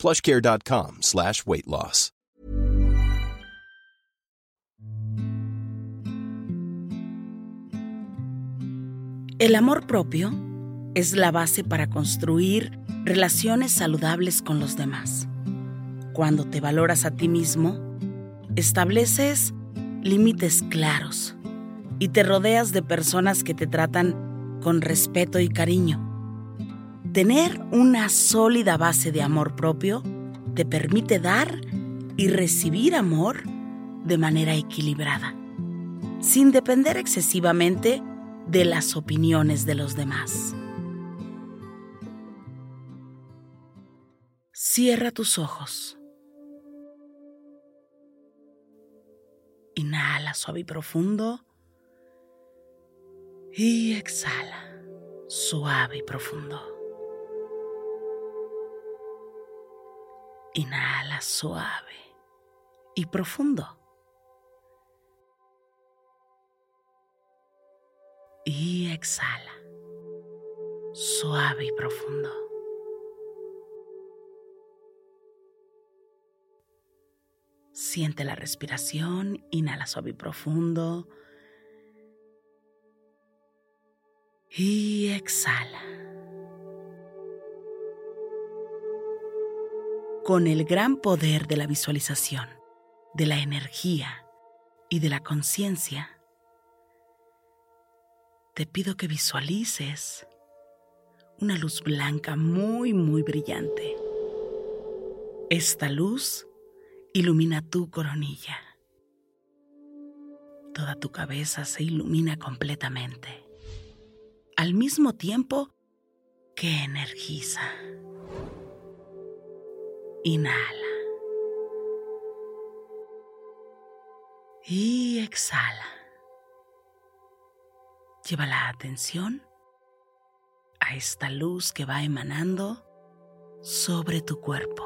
plushcare.com slash weight loss. El amor propio es la base para construir relaciones saludables con los demás. Cuando te valoras a ti mismo, estableces límites claros y te rodeas de personas que te tratan con respeto y cariño. Tener una sólida base de amor propio te permite dar y recibir amor de manera equilibrada, sin depender excesivamente de las opiniones de los demás. Cierra tus ojos. Inhala suave y profundo. Y exhala suave y profundo. Inhala suave y profundo. Y exhala suave y profundo. Siente la respiración, inhala suave y profundo. Y exhala. Con el gran poder de la visualización, de la energía y de la conciencia, te pido que visualices una luz blanca muy, muy brillante. Esta luz ilumina tu coronilla. Toda tu cabeza se ilumina completamente, al mismo tiempo que energiza. Inhala. Y exhala. Lleva la atención a esta luz que va emanando sobre tu cuerpo.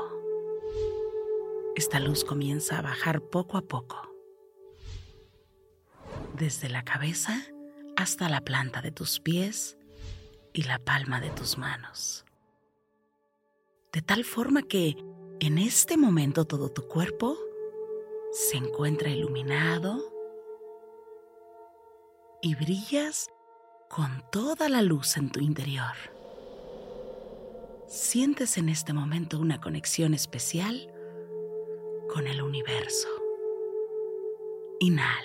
Esta luz comienza a bajar poco a poco, desde la cabeza hasta la planta de tus pies y la palma de tus manos. De tal forma que en este momento todo tu cuerpo se encuentra iluminado y brillas con toda la luz en tu interior. Sientes en este momento una conexión especial con el universo. Inhala.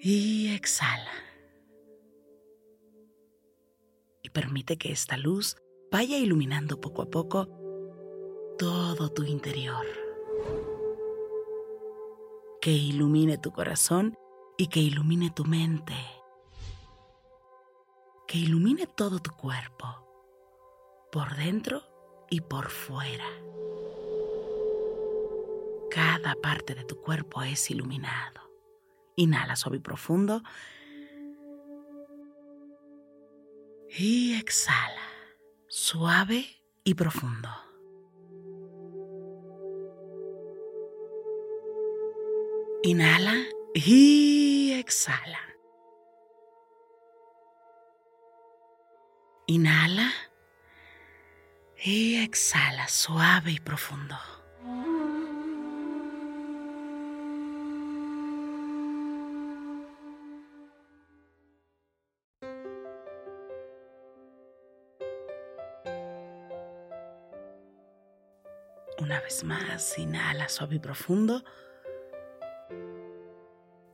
Y exhala. Y permite que esta luz vaya iluminando poco a poco todo tu interior. Que ilumine tu corazón y que ilumine tu mente. Que ilumine todo tu cuerpo por dentro y por fuera. Cada parte de tu cuerpo es iluminado. Inhala suave y profundo. Y exhala, suave y profundo. Inhala y exhala. Inhala y exhala suave y profundo. Una vez más, inhala suave y profundo.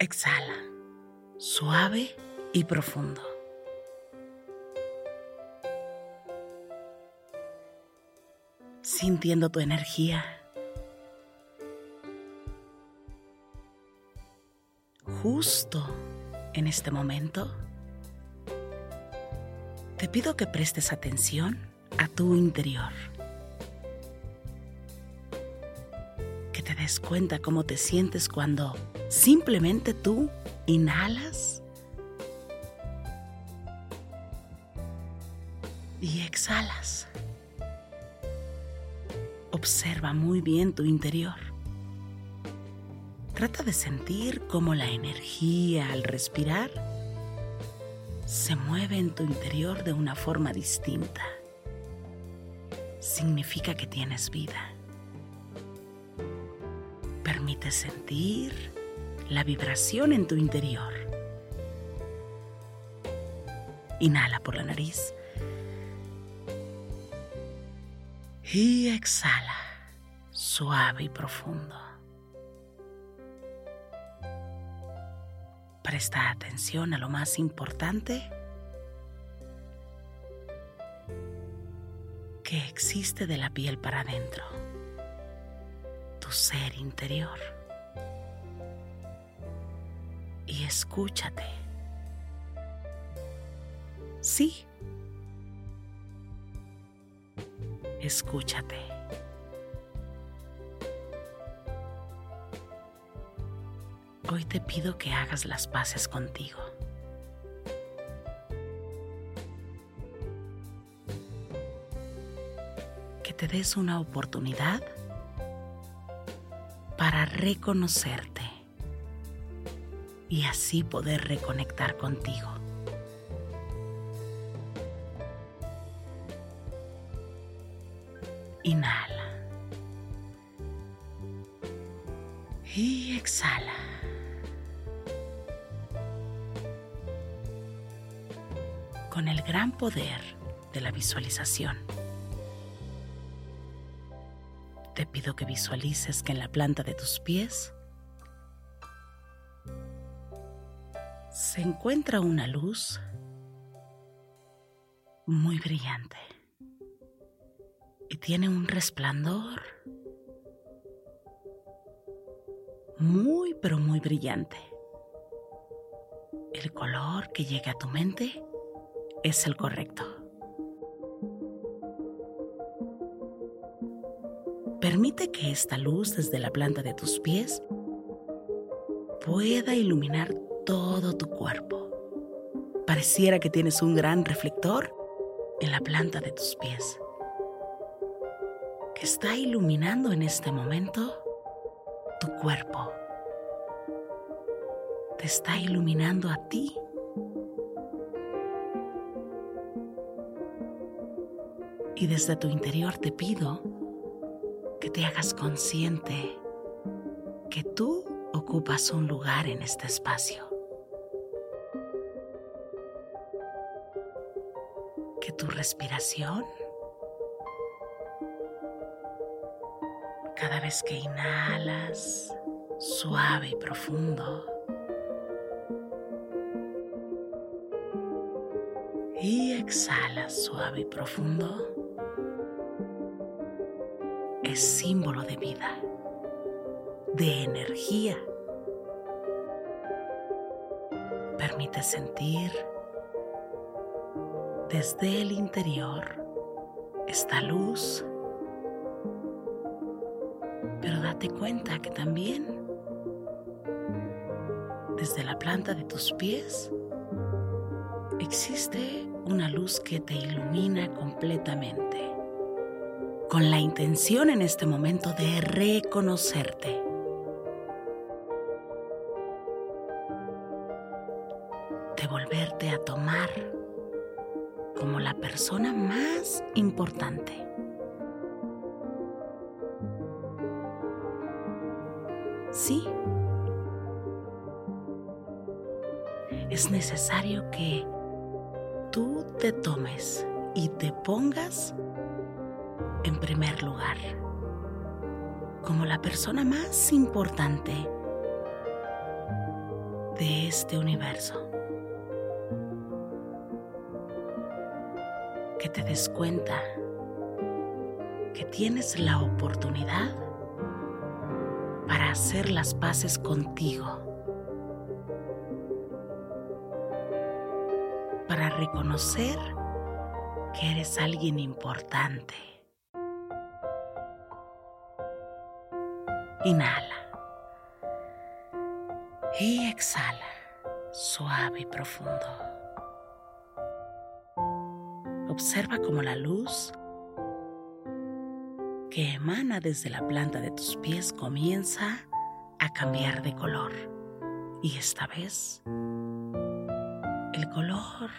Exhala suave y profundo. sintiendo tu energía. Justo en este momento, te pido que prestes atención a tu interior. Des cuenta cómo te sientes cuando simplemente tú inhalas y exhalas. Observa muy bien tu interior. Trata de sentir cómo la energía al respirar se mueve en tu interior de una forma distinta. Significa que tienes vida. Permite sentir la vibración en tu interior. Inhala por la nariz y exhala suave y profundo. Presta atención a lo más importante que existe de la piel para adentro, tu ser interior. Y escúchate. Sí. Escúchate. Hoy te pido que hagas las paces contigo. Que te des una oportunidad para reconocerte y así poder reconectar contigo. Inhala. Y exhala. Con el gran poder de la visualización, pido que visualices que en la planta de tus pies se encuentra una luz muy brillante y tiene un resplandor muy pero muy brillante. El color que llega a tu mente es el correcto. Permite que esta luz desde la planta de tus pies pueda iluminar todo tu cuerpo. Pareciera que tienes un gran reflector en la planta de tus pies que está iluminando en este momento tu cuerpo. Te está iluminando a ti. Y desde tu interior te pido te hagas consciente que tú ocupas un lugar en este espacio. Que tu respiración cada vez que inhalas suave y profundo y exhalas suave y profundo es símbolo de vida, de energía. Permite sentir desde el interior esta luz pero date cuenta que también desde la planta de tus pies existe una luz que te ilumina completamente, con la intención en este momento de reconocerte. De volverte a tomar como la persona más importante. Sí. Es necesario que tú te tomes y te pongas en primer lugar como la persona más importante de este universo. Que te des cuenta que tienes la oportunidad para hacer las paces contigo, para reconocer que eres alguien importante. Inhala. Y exhala, suave y profundo. Observa cómo la luz que emana desde la planta de tus pies comienza a cambiar de color. Y esta vez, el color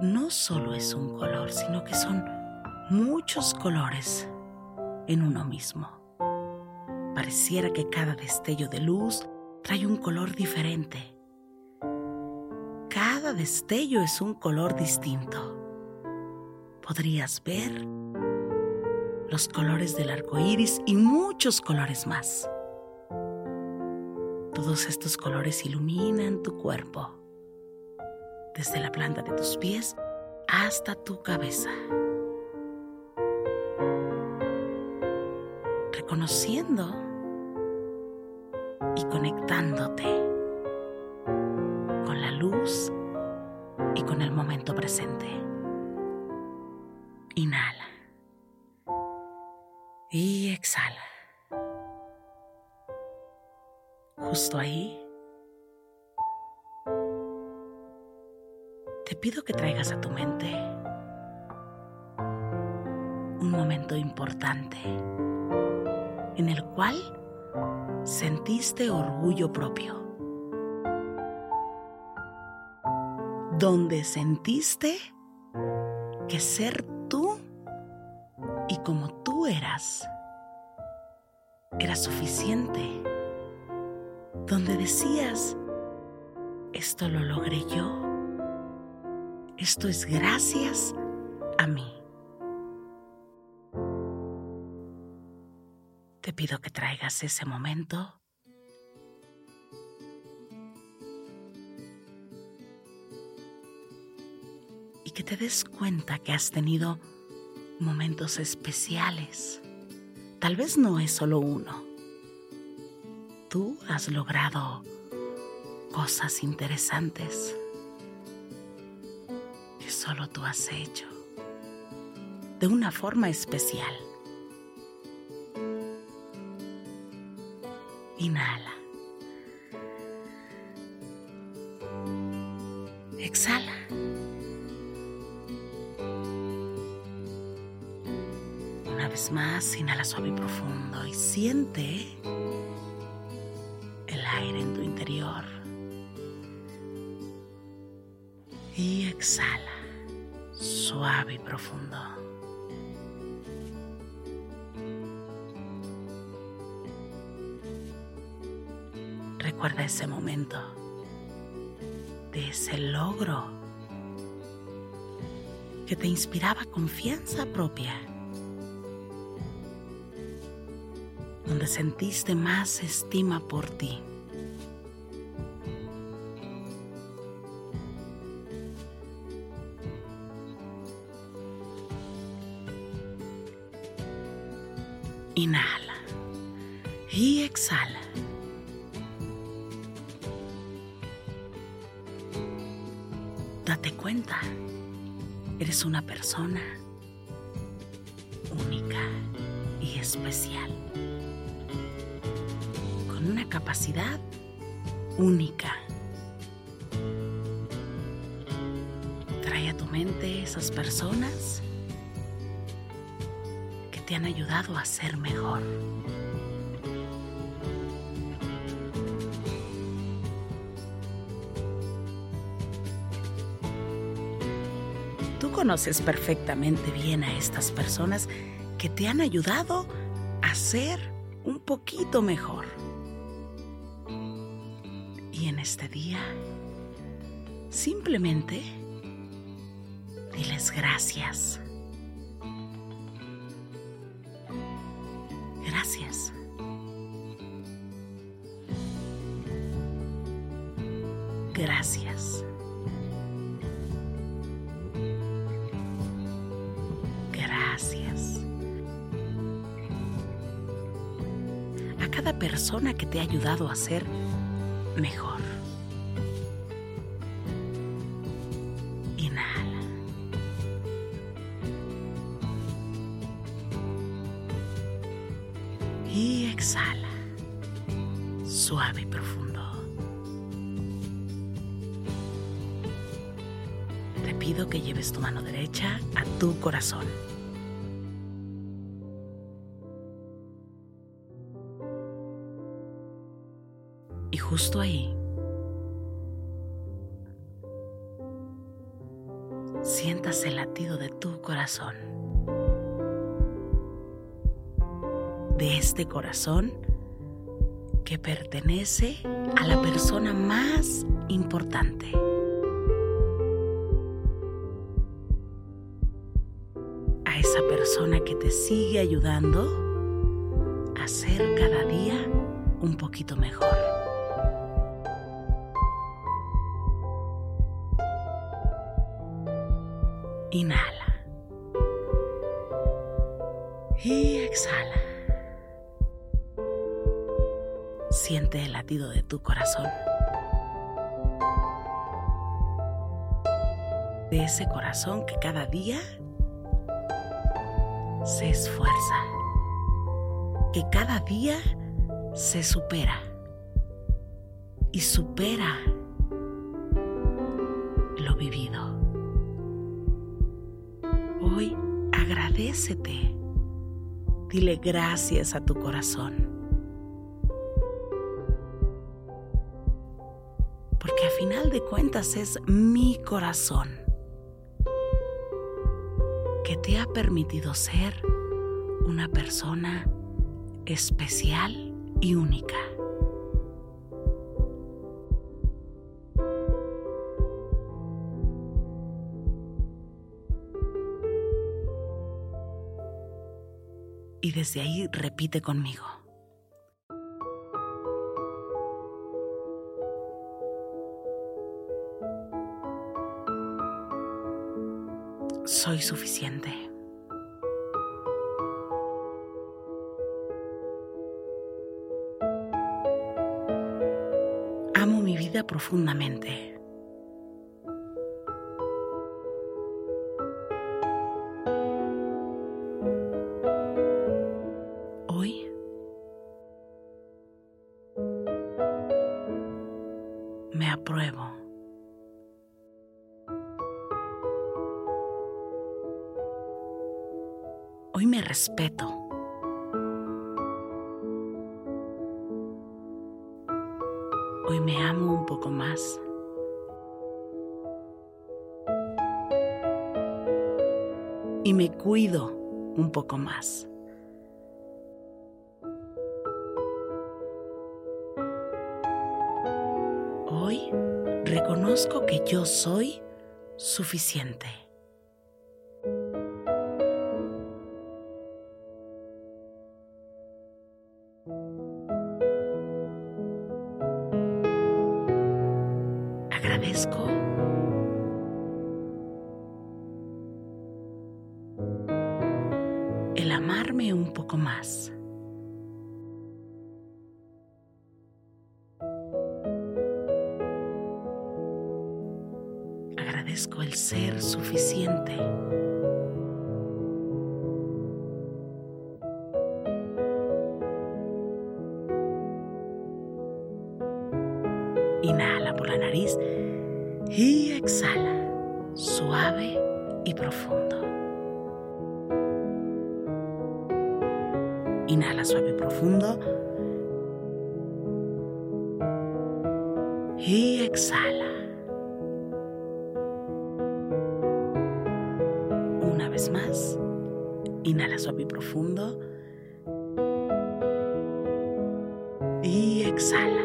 no solo es un color, sino que son muchos colores en uno mismo. Pareciera que cada destello de luz trae un color diferente. Cada destello es un color distinto. Podrías ver los colores del arco iris y muchos colores más. Todos estos colores iluminan tu cuerpo, desde la planta de tus pies hasta tu cabeza. Reconociendo y conectándote con la luz y con el momento presente. Inhala y exhala. Justo ahí, te pido que traigas a tu mente un momento importante en el cual sentiste orgullo propio, donde sentiste que ser tú y como tú eras era suficiente, donde decías, esto lo logré yo, esto es gracias a mí. Pido que traigas ese momento y que te des cuenta que has tenido momentos especiales. Tal vez no es solo uno. Tú has logrado cosas interesantes que solo tú has hecho de una forma especial. Inhala. Exhala. Una vez más, inhala suave y profundo y siente el aire en tu interior. Y exhala, suave y profundo. Recuerda ese momento de ese logro que te inspiraba confianza propia, donde sentiste más estima por ti. Inhala y exhala. Eres una persona única y especial, con una capacidad única. Trae a tu mente esas personas que te han ayudado a ser mejor. Conoces perfectamente bien a estas personas que te han ayudado a ser un poquito mejor. Y en este día, simplemente diles gracias. Gracias. Gracias. Persona que te ha ayudado a ser mejor. Inhala. Y exhala, suave y profundo. Te pido que lleves tu mano derecha a tu corazón. Justo ahí, sientas el latido de tu corazón. De este corazón que pertenece a la persona más importante. A esa persona que te sigue ayudando a ser cada día un poquito mejor. Inhala. Y exhala. Siente el latido de tu corazón. De ese corazón que cada día se esfuerza. Que cada día se supera. Y supera Dile gracias a tu corazón. Porque a final de cuentas es mi corazón que te ha permitido ser una persona especial y única. Desde ahí repite conmigo. Soy suficiente. Amo mi vida profundamente. Respeto. Hoy me amo un poco más. Y me cuido un poco más. Hoy reconozco que yo soy suficiente. Inhala por la nariz y exhala, suave y profundo. Inhala suave y profundo. Y exhala. Una vez más. Inhala suave y profundo. Y exhala.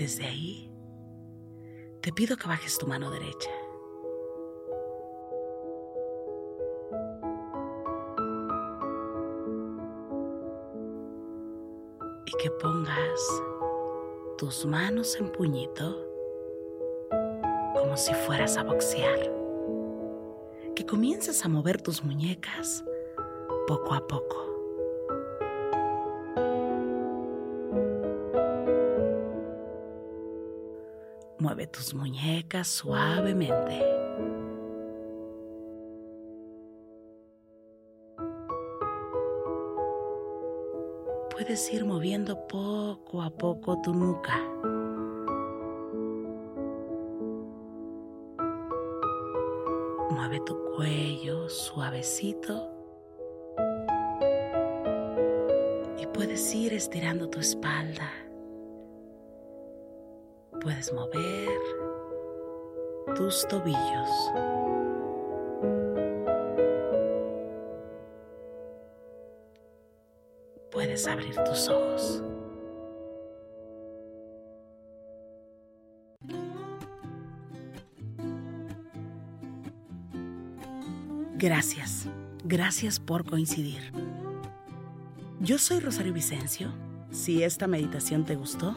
Desde ahí, te pido que bajes tu mano derecha. Y que pongas tus manos en puñito como si fueras a boxear. Que comiences a mover tus muñecas poco a poco. Mueve tus muñecas suavemente. Puedes ir moviendo poco a poco tu nuca. Mueve tu cuello suavecito. Y puedes ir estirando tu espalda. Puedes mover tus tobillos. Puedes abrir tus ojos. Gracias, gracias por coincidir. Yo soy Rosario Vicencio. Si esta meditación te gustó,